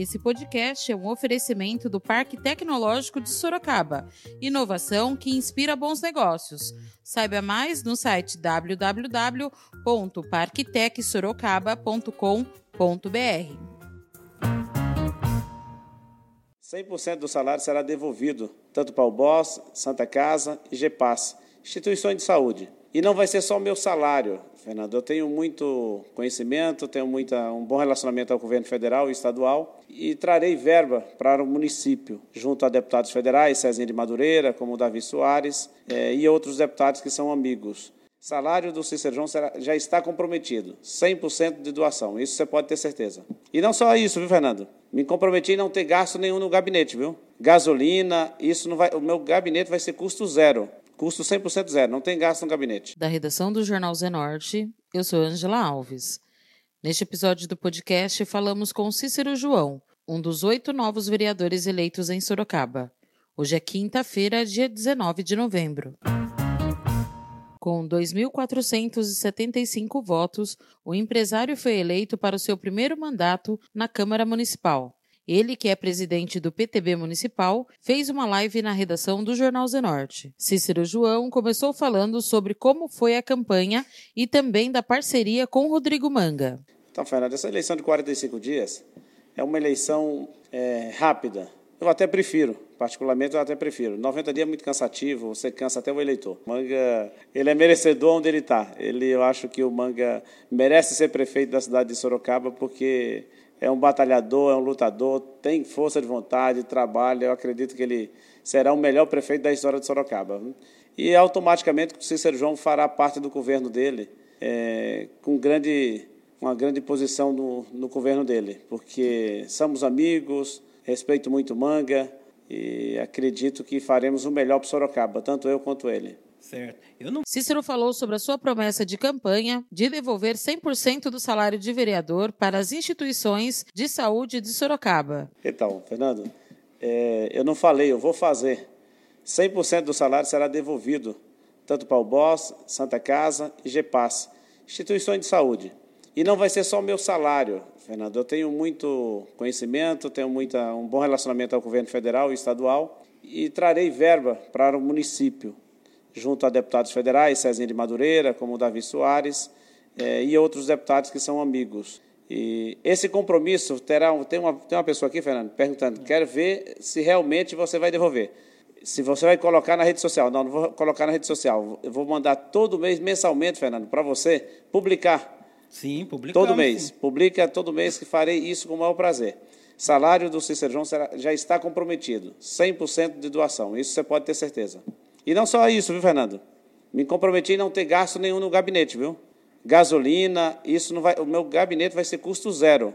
Esse podcast é um oferecimento do Parque Tecnológico de Sorocaba. Inovação que inspira bons negócios. Saiba mais no site www.parktecsorocaba.com.br. 100% do salário será devolvido, tanto para o BOS, Santa Casa e GEPAS, instituições de saúde. E não vai ser só o meu salário, Fernando. Eu tenho muito conhecimento, tenho muita, um bom relacionamento ao governo federal e estadual e trarei verba para o município, junto a deputados federais, Cezinha de Madureira, como Davi Soares, eh, e outros deputados que são amigos. Salário do Cícero João já está comprometido, 100% de doação, isso você pode ter certeza. E não só isso, viu, Fernando? Me comprometi em não ter gasto nenhum no gabinete, viu? Gasolina, isso não vai, o meu gabinete vai ser custo zero. Custo 100% zero, não tem gasto no gabinete. Da redação do Jornal Zenorte, eu sou Angela Alves. Neste episódio do podcast, falamos com Cícero João, um dos oito novos vereadores eleitos em Sorocaba. Hoje é quinta-feira, dia 19 de novembro. Com 2.475 votos, o empresário foi eleito para o seu primeiro mandato na Câmara Municipal. Ele, que é presidente do PTB Municipal, fez uma live na redação do Jornal Zenorte. Cícero João começou falando sobre como foi a campanha e também da parceria com Rodrigo Manga. Então, Fernando, essa eleição de 45 dias é uma eleição é, rápida. Eu até prefiro, particularmente eu até prefiro. 90 dias é muito cansativo, você cansa até o eleitor. Manga, ele é merecedor onde ele está. Ele, eu acho que o Manga merece ser prefeito da cidade de Sorocaba porque é um batalhador, é um lutador, tem força de vontade, trabalha. Eu acredito que ele será o melhor prefeito da história de Sorocaba. E automaticamente o Cícero João fará parte do governo dele, é, com grande, uma grande posição no, no governo dele, porque somos amigos, respeito muito Manga e acredito que faremos o melhor para Sorocaba, tanto eu quanto ele. Certo. Não... Cícero falou sobre a sua promessa de campanha de devolver 100% do salário de vereador para as instituições de saúde de Sorocaba. Então, Fernando, é, eu não falei, eu vou fazer. 100% do salário será devolvido, tanto para o BOS, Santa Casa e GEPAS, instituições de saúde. E não vai ser só o meu salário, Fernando. Eu tenho muito conhecimento, tenho muita, um bom relacionamento ao governo federal e estadual e trarei verba para o município, junto a deputados federais, Cezinha de Madureira, como Davi Soares, eh, e outros deputados que são amigos. E esse compromisso terá tem uma tem uma pessoa aqui, Fernando, perguntando, quero ver se realmente você vai devolver. Se você vai colocar na rede social. Não, não vou colocar na rede social. Eu vou mandar todo mês, mensalmente, Fernando, para você publicar Sim, publicamos. Todo mês. Sim. Publica todo mês que farei isso com o maior prazer. Salário do Cícero João já está comprometido. 100% de doação. Isso você pode ter certeza. E não só isso, viu, Fernando? Me comprometi em não ter gasto nenhum no gabinete, viu? Gasolina, isso não vai. O meu gabinete vai ser custo zero.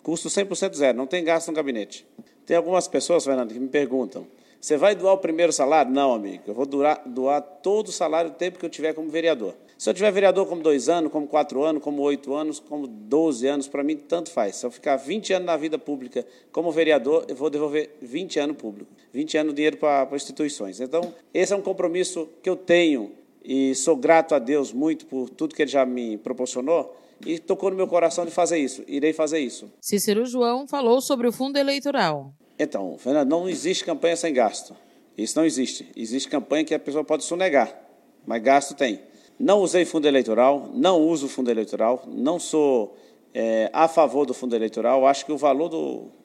Custo 100% zero. Não tem gasto no gabinete. Tem algumas pessoas, Fernando, que me perguntam: você vai doar o primeiro salário? Não, amigo. Eu vou doar, doar todo o salário o tempo que eu tiver como vereador. Se eu tiver vereador como dois anos, como quatro anos, como oito anos, como doze anos, para mim tanto faz. Se eu ficar 20 anos na vida pública como vereador, eu vou devolver 20 anos público, 20 anos dinheiro para, instituições. Então, esse é um compromisso que eu tenho e sou grato a Deus muito por tudo que ele já me proporcionou e tocou no meu coração de fazer isso. Irei fazer isso. Cícero João falou sobre o fundo eleitoral. Então, Fernando, não existe campanha sem gasto. Isso não existe. Existe campanha que a pessoa pode sonegar, mas gasto tem. Não usei fundo eleitoral, não uso fundo eleitoral, não sou é, a favor do fundo eleitoral. Acho que o valor do,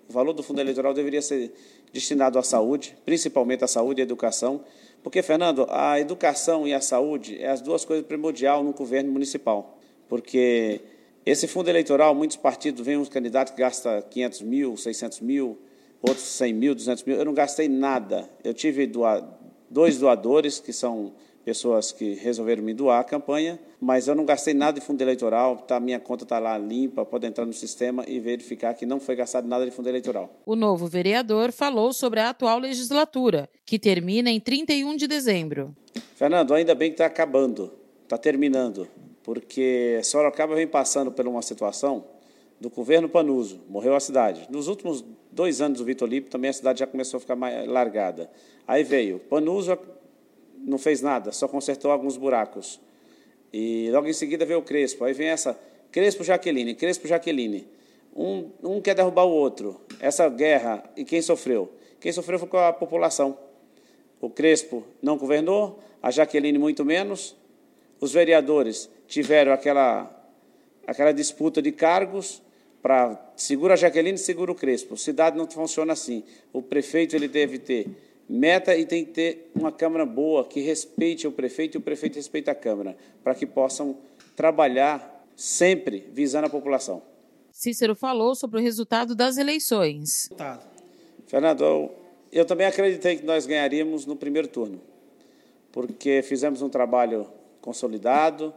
o valor do fundo eleitoral deveria ser destinado à saúde, principalmente à saúde e à educação, porque, Fernando, a educação e a saúde é as duas coisas primordiais no governo municipal, porque esse fundo eleitoral, muitos partidos vêm uns candidatos que gastam 500 mil, 600 mil, outros 100 mil, 200 mil. Eu não gastei nada. Eu tive dois doadores que são pessoas que resolveram me doar a campanha, mas eu não gastei nada de fundo eleitoral, tá, minha conta está lá limpa, pode entrar no sistema e verificar que não foi gastado nada de fundo eleitoral. O novo vereador falou sobre a atual legislatura, que termina em 31 de dezembro. Fernando, ainda bem que está acabando, está terminando, porque Sorocaba vem passando por uma situação do governo Panuso, morreu a cidade. Nos últimos dois anos do Vitor Lipe, também a cidade já começou a ficar mais largada. Aí veio Panuso, não fez nada, só consertou alguns buracos. E logo em seguida veio o Crespo. Aí vem essa Crespo Jaqueline, Crespo Jaqueline. Um, um quer derrubar o outro. Essa guerra, e quem sofreu? Quem sofreu foi a população. O Crespo não governou, a Jaqueline muito menos. Os vereadores tiveram aquela, aquela disputa de cargos para segura a Jaqueline, segura o Crespo. Cidade não funciona assim. O prefeito ele deve ter meta e tem que ter uma Câmara boa que respeite o prefeito e o prefeito respeite a Câmara, para que possam trabalhar sempre visando a população. Cícero falou sobre o resultado das eleições. Fernando, eu, eu também acreditei que nós ganharíamos no primeiro turno, porque fizemos um trabalho consolidado,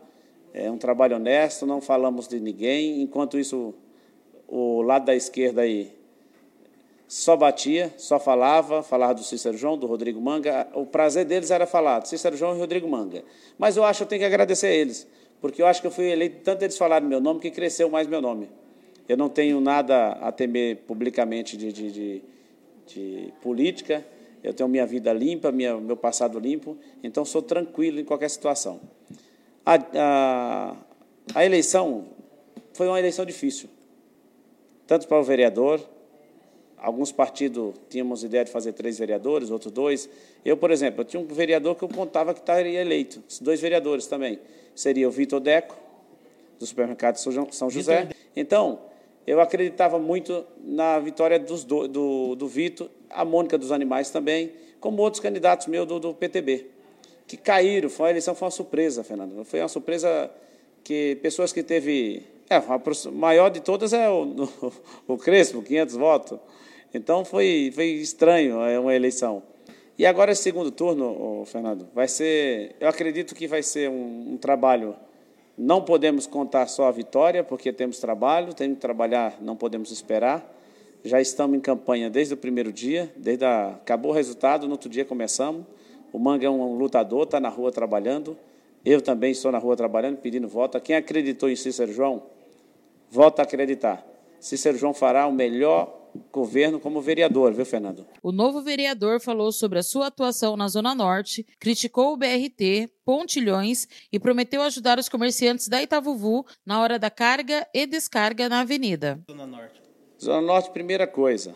é um trabalho honesto, não falamos de ninguém, enquanto isso o lado da esquerda aí só batia, só falava, falava do Cícero João, do Rodrigo Manga. O prazer deles era falar do Cícero João e Rodrigo Manga. Mas eu acho que eu tenho que agradecer a eles, porque eu acho que eu fui eleito tanto eles falaram meu nome que cresceu mais meu nome. Eu não tenho nada a temer publicamente de, de, de, de política, eu tenho minha vida limpa, minha, meu passado limpo, então sou tranquilo em qualquer situação. A, a, a eleição foi uma eleição difícil, tanto para o vereador, alguns partidos tínhamos ideia de fazer três vereadores, outros dois. Eu, por exemplo, eu tinha um vereador que eu contava que estaria eleito, dois vereadores também. Seria o Vitor Deco, do supermercado São José. Então, eu acreditava muito na vitória dos do, do, do Vitor, a Mônica dos Animais também, como outros candidatos meus do, do PTB, que caíram. Foi uma eleição, foi uma surpresa, Fernando. Foi uma surpresa que pessoas que teve... É, a maior de todas é o, o Crespo, 500 votos. Então foi, foi estranho é uma eleição. E agora esse segundo turno, Fernando, vai ser, eu acredito que vai ser um, um, trabalho. Não podemos contar só a vitória, porque temos trabalho, temos que trabalhar, não podemos esperar. Já estamos em campanha desde o primeiro dia, desde a, acabou o resultado, no outro dia começamos. O Manga é um lutador, está na rua trabalhando. Eu também estou na rua trabalhando, pedindo voto. Quem acreditou em Cícero João, volta a acreditar. Cícero João fará o melhor governo como vereador, viu, Fernando? O novo vereador falou sobre a sua atuação na Zona Norte, criticou o BRT, pontilhões e prometeu ajudar os comerciantes da Itavuvu na hora da carga e descarga na avenida. Zona Norte. Zona Norte, primeira coisa.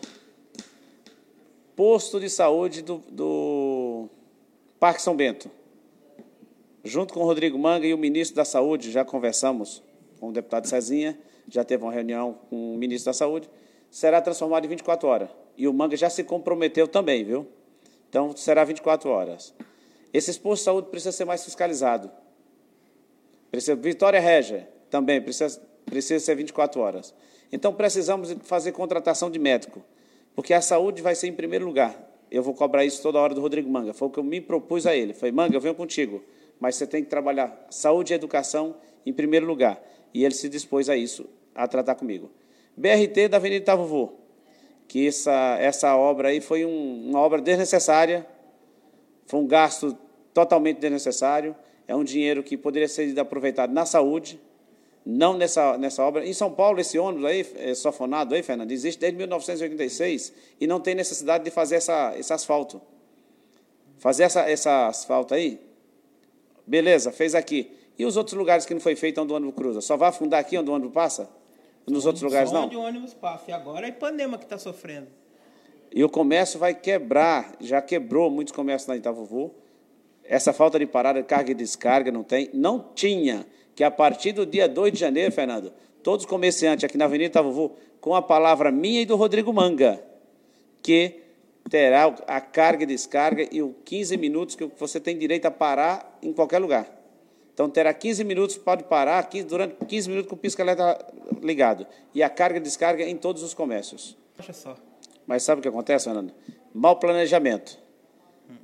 Posto de saúde do, do Parque São Bento. Junto com o Rodrigo Manga e o ministro da Saúde, já conversamos com o deputado Cezinha, já teve uma reunião com o ministro da Saúde será transformado em 24 horas. E o Manga já se comprometeu também, viu? Então, será 24 horas. Esse posto de saúde precisa ser mais fiscalizado. Precisa, Vitória Régia também precisa, precisa ser 24 horas. Então, precisamos fazer contratação de médico, porque a saúde vai ser em primeiro lugar. Eu vou cobrar isso toda hora do Rodrigo Manga. Foi o que eu me propus a ele. Foi, Manga, eu venho contigo, mas você tem que trabalhar saúde e educação em primeiro lugar. E ele se dispôs a isso, a tratar comigo. BRT da Avenida Itavuvu, que essa, essa obra aí foi um, uma obra desnecessária, foi um gasto totalmente desnecessário, é um dinheiro que poderia ser aproveitado na saúde, não nessa, nessa obra. Em São Paulo, esse ônibus aí, é, sofonado aí, Fernando, existe desde 1986 e não tem necessidade de fazer essa, esse asfalto. Fazer essa, essa asfalto aí, beleza, fez aqui. E os outros lugares que não foi feito onde o ônibus cruza? Só vai afundar aqui onde o ônibus passa? Nos outros lugares não? o ônibus passa. E agora é Ipanema que está sofrendo. E o comércio vai quebrar, já quebrou muitos comércios na Itavuvu. Essa falta de parada, carga e descarga não tem. Não tinha, que a partir do dia 2 de janeiro, Fernando, todos os comerciantes aqui na Avenida Itavuvu, com a palavra minha e do Rodrigo Manga, que terá a carga e descarga e os 15 minutos que você tem direito a parar em qualquer lugar. Então terá 15 minutos, pode parar, 15, durante 15 minutos com o pisca-alerta ligado. E a carga e descarga em todos os comércios. Acha só. Mas sabe o que acontece, Fernando? Mal planejamento.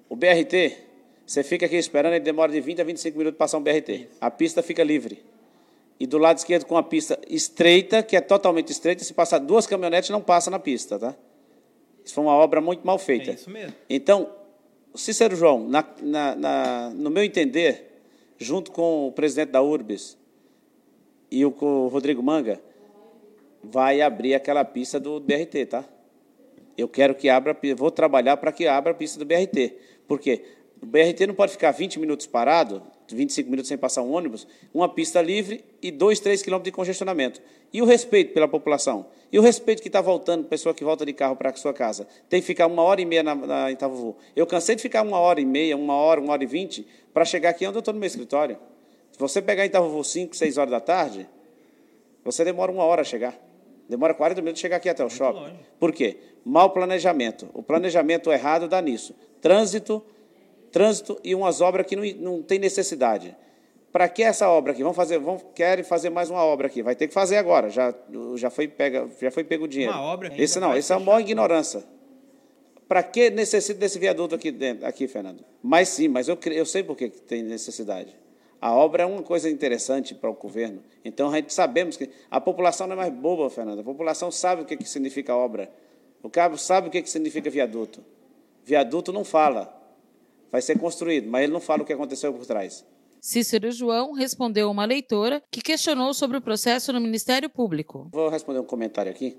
O BRT, você fica aqui esperando, ele demora de 20 a 25 minutos para passar um BRT. A pista fica livre. E do lado esquerdo, com a pista estreita, que é totalmente estreita, se passar duas caminhonetes, não passa na pista, tá? Isso foi uma obra muito mal feita. É isso mesmo. Então, Cícero João, na, na, na, no meu entender, junto com o presidente da URBS e o, o Rodrigo Manga, vai abrir aquela pista do BRT, tá? Eu quero que abra, vou trabalhar para que abra a pista do BRT. Por quê? O BRT não pode ficar 20 minutos parado, 25 minutos sem passar um ônibus, uma pista livre e 2, 3 quilômetros de congestionamento. E o respeito pela população? E o respeito que está voltando, pessoa que volta de carro para a sua casa? Tem que ficar uma hora e meia na, na Itavuvu. Eu cansei de ficar uma hora e meia, uma hora, uma hora e vinte, para chegar aqui onde eu estou no meu escritório. Se você pegar Itavuvu 5, 6 horas da tarde, você demora uma hora a chegar. Demora 40 minutos chegar aqui até o Muito shopping. Longe. Por quê? Mau planejamento. O planejamento errado dá nisso. Trânsito, trânsito e umas obras que não, não tem necessidade. Para que essa obra aqui? Vamos fazer, vamos, querem fazer mais uma obra aqui. Vai ter que fazer agora. Já, já, foi, pega, já foi pego o dinheiro. Uma obra esse não, esse é uma maior ignorância. Para que necessita desse viaduto aqui dentro, aqui, Fernando? Mas sim, mas eu, eu sei por que tem necessidade. A obra é uma coisa interessante para o governo. Então, a gente sabemos que a população não é mais boba, Fernando. A população sabe o que, que significa obra. O cabo sabe o que, que significa viaduto. Viaduto não fala. Vai ser construído, mas ele não fala o que aconteceu por trás. Cícero João respondeu uma leitora que questionou sobre o processo no Ministério Público. Vou responder um comentário aqui,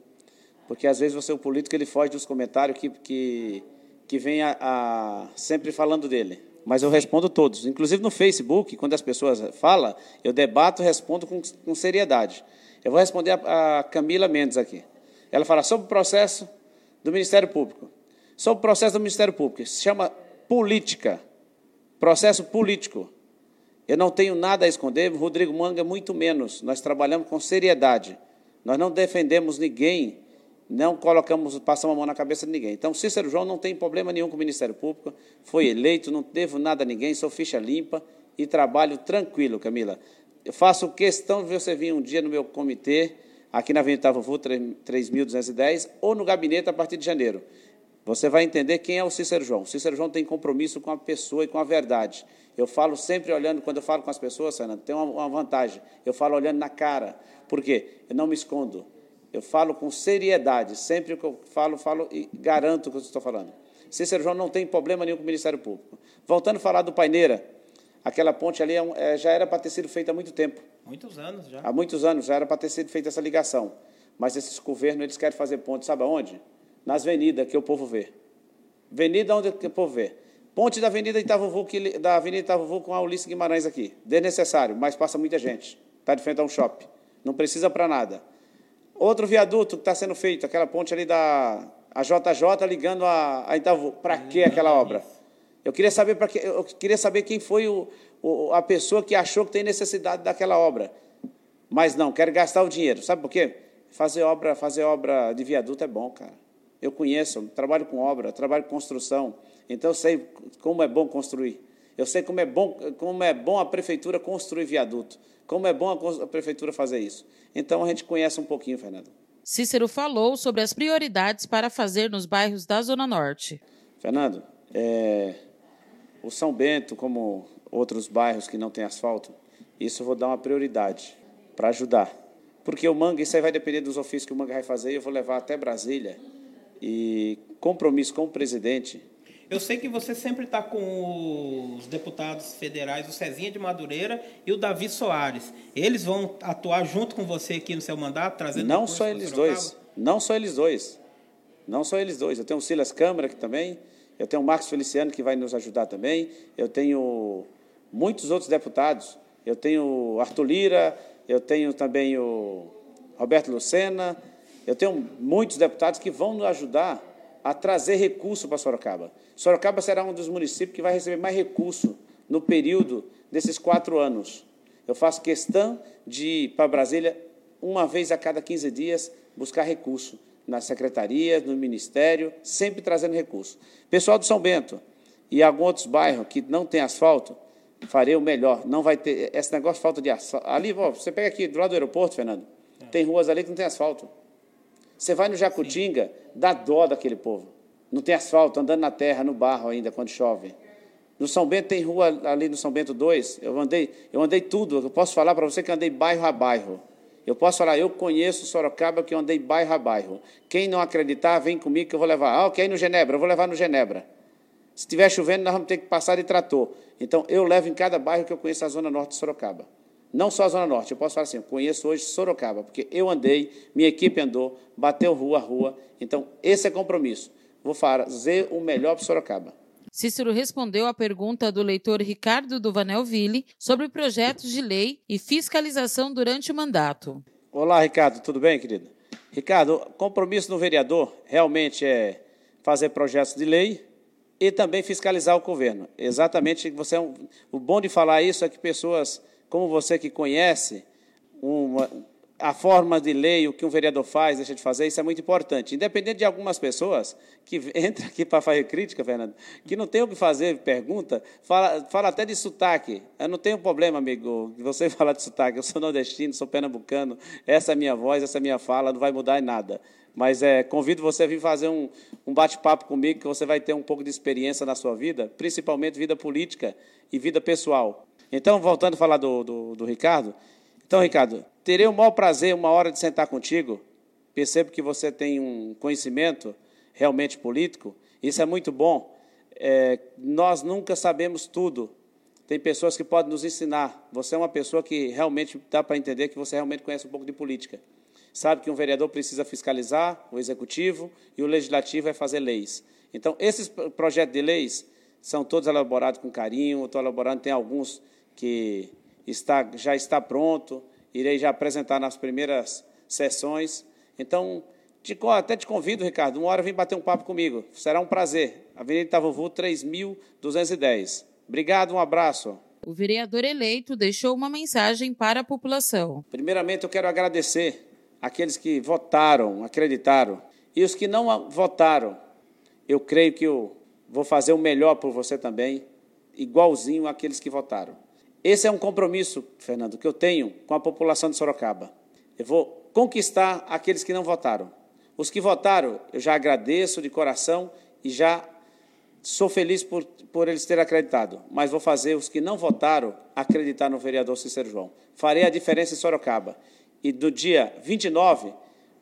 porque às vezes você, o político, ele foge dos comentários que, que, que vem a, a, sempre falando dele mas eu respondo todos. Inclusive no Facebook, quando as pessoas falam, eu debato e respondo com, com seriedade. Eu vou responder a, a, Camila Mendes aqui. Ela fala sobre o processo do Ministério Público. Sobre o processo do Ministério Público. Se chama política. Processo político. Eu não tenho nada a esconder, Rodrigo Manga muito menos. Nós trabalhamos com seriedade. Nós não defendemos ninguém não colocamos, passamos a mão na cabeça de ninguém. Então, Cícero João não tem problema nenhum com o Ministério Público, foi eleito, não devo nada a ninguém, sou ficha limpa e trabalho tranquilo, Camila. Eu faço questão de você vir um dia no meu comitê, aqui na Avenida Itavuvu, 3.210, ou no gabinete a partir de janeiro. Você vai entender quem é o Cícero João. O Cícero João tem compromisso com a pessoa e com a verdade. Eu falo sempre olhando, quando eu falo com as pessoas, Fernando, tem uma, uma vantagem. Eu falo olhando na cara. Por quê? Eu não me escondo. Eu falo com seriedade, sempre que eu falo, falo e garanto o que eu estou falando. Cícero João não tem problema nenhum com o Ministério Público. Voltando a falar do Paineira, aquela ponte ali é é, já era para ter sido feita há muito tempo. Muitos anos já. Há muitos anos já era para ter sido feita essa ligação. Mas esses governos eles querem fazer ponte, sabe aonde? Nas avenidas que o povo vê. Avenida onde o povo vê. Ponte da Avenida Itavuvu, que, da Avenida Itavuvu com a Ulisses Guimarães aqui. Desnecessário, mas passa muita gente. Está de frente a um shopping. Não precisa para nada. Outro viaduto que está sendo feito, aquela ponte ali da a JJ ligando a, a Itaú. Para que aquela obra? Eu queria saber para que eu queria saber quem foi o, o, a pessoa que achou que tem necessidade daquela obra. Mas não, quero gastar o dinheiro. Sabe por quê? Fazer obra, fazer obra de viaduto é bom, cara. Eu conheço, trabalho com obra, trabalho com construção. Então eu sei como é bom construir. Eu sei como é bom, como é bom a prefeitura construir viaduto. Como é bom a prefeitura fazer isso. Então a gente conhece um pouquinho, Fernando. Cícero falou sobre as prioridades para fazer nos bairros da Zona Norte. Fernando, é, o São Bento, como outros bairros que não têm asfalto, isso eu vou dar uma prioridade para ajudar. Porque o Manga, isso aí vai depender dos ofícios que o Manga vai fazer, eu vou levar até Brasília. E compromisso com o presidente, eu sei que você sempre está com os deputados federais, o Cezinha de Madureira e o Davi Soares. Eles vão atuar junto com você aqui no seu mandato, trazendo Não só eles dois. Não só eles dois. Não só eles dois. Eu tenho o Silas Câmara aqui também. Eu tenho o Marcos Feliciano que vai nos ajudar também. Eu tenho muitos outros deputados. Eu tenho o Arthur Lira, eu tenho também o Roberto Lucena. Eu tenho muitos deputados que vão nos ajudar a trazer recurso para Sorocaba. Sorocaba será um dos municípios que vai receber mais recurso no período desses quatro anos. Eu faço questão de ir para Brasília uma vez a cada 15 dias buscar recurso na secretaria, no ministério, sempre trazendo recurso. Pessoal do São Bento e alguns outros bairros que não tem asfalto, farei o melhor. Não vai ter esse negócio de falta de asfalto. Ali, ó, você pega aqui do lado do aeroporto, Fernando, tem ruas ali que não tem asfalto. Você vai no Jacutinga, dá dó daquele povo. Não tem asfalto, andando na terra, no barro ainda, quando chove. No São Bento tem rua ali no São Bento 2. Eu andei, eu andei tudo. Eu posso falar para você que andei bairro a bairro. Eu posso falar, eu conheço Sorocaba que eu andei bairro a bairro. Quem não acreditar, vem comigo que eu vou levar. Ah, ok, no Genebra, eu vou levar no Genebra. Se estiver chovendo, nós vamos ter que passar de trator. Então, eu levo em cada bairro que eu conheço a Zona Norte de Sorocaba. Não só a Zona Norte, eu posso falar assim, eu conheço hoje Sorocaba, porque eu andei, minha equipe andou, bateu rua a rua. Então, esse é compromisso. Vou fazer o melhor para Sorocaba. Cícero respondeu à pergunta do leitor Ricardo Duvanelville sobre projetos de lei e fiscalização durante o mandato. Olá, Ricardo, tudo bem, querido? Ricardo, compromisso do vereador realmente é fazer projetos de lei e também fiscalizar o governo. Exatamente, você é um, o bom de falar isso é que pessoas como você que conhece uma, a forma de lei, o que um vereador faz, deixa de fazer, isso é muito importante. Independente de algumas pessoas que entram aqui para fazer crítica, Fernando, que não tem o que fazer, pergunta, fala, fala até de sotaque. Eu não tenho problema, amigo, você falar de sotaque. Eu sou nordestino, sou pernambucano, essa é a minha voz, essa é a minha fala, não vai mudar em nada. Mas é, convido você a vir fazer um, um bate-papo comigo, que você vai ter um pouco de experiência na sua vida, principalmente vida política e vida pessoal. Então, voltando a falar do, do, do Ricardo, então, Ricardo, terei o maior prazer uma hora de sentar contigo. Percebo que você tem um conhecimento realmente político. Isso é muito bom. É, nós nunca sabemos tudo. Tem pessoas que podem nos ensinar. Você é uma pessoa que realmente dá para entender que você realmente conhece um pouco de política. Sabe que um vereador precisa fiscalizar o executivo e o legislativo é fazer leis. Então, esses projetos de leis são todos elaborados com carinho. Estou elaborando, tem alguns que está, já está pronto, irei já apresentar nas primeiras sessões. Então, te, até te convido, Ricardo, uma hora vem bater um papo comigo. Será um prazer. Avenida Itavuvu, 3.210. Obrigado, um abraço. O vereador eleito deixou uma mensagem para a população. Primeiramente, eu quero agradecer aqueles que votaram, acreditaram. E os que não votaram, eu creio que eu vou fazer o melhor por você também, igualzinho àqueles que votaram. Esse é um compromisso, Fernando, que eu tenho com a população de Sorocaba. Eu vou conquistar aqueles que não votaram. Os que votaram, eu já agradeço de coração e já sou feliz por, por eles terem acreditado. Mas vou fazer os que não votaram acreditar no vereador Cícero João. Farei a diferença em Sorocaba. E do dia 29,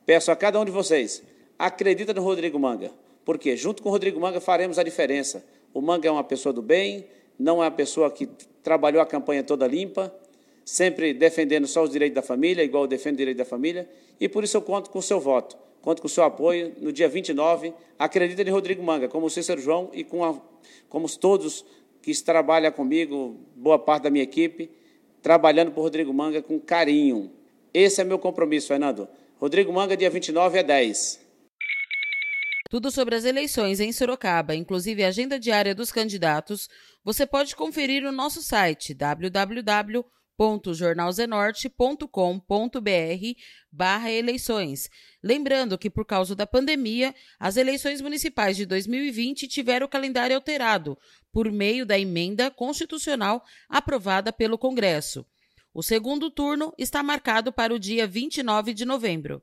peço a cada um de vocês, acredita no Rodrigo Manga. Porque junto com o Rodrigo Manga faremos a diferença. O Manga é uma pessoa do bem, não é uma pessoa que trabalhou a campanha toda limpa, sempre defendendo só os direitos da família, igual eu defendo o direito da família, e por isso eu conto com o seu voto, conto com o seu apoio no dia 29. Acredita em Rodrigo Manga, como o Cícero João e com a, como todos que trabalham comigo, boa parte da minha equipe, trabalhando por Rodrigo Manga com carinho. Esse é meu compromisso, Fernando. Rodrigo Manga, dia 29 é 10. Tudo sobre as eleições em Sorocaba, inclusive a agenda diária dos candidatos, você pode conferir no nosso site www.jornalzenorte.com.br barra eleições. Lembrando que, por causa da pandemia, as eleições municipais de 2020 tiveram o calendário alterado por meio da emenda constitucional aprovada pelo Congresso. O segundo turno está marcado para o dia 29 de novembro.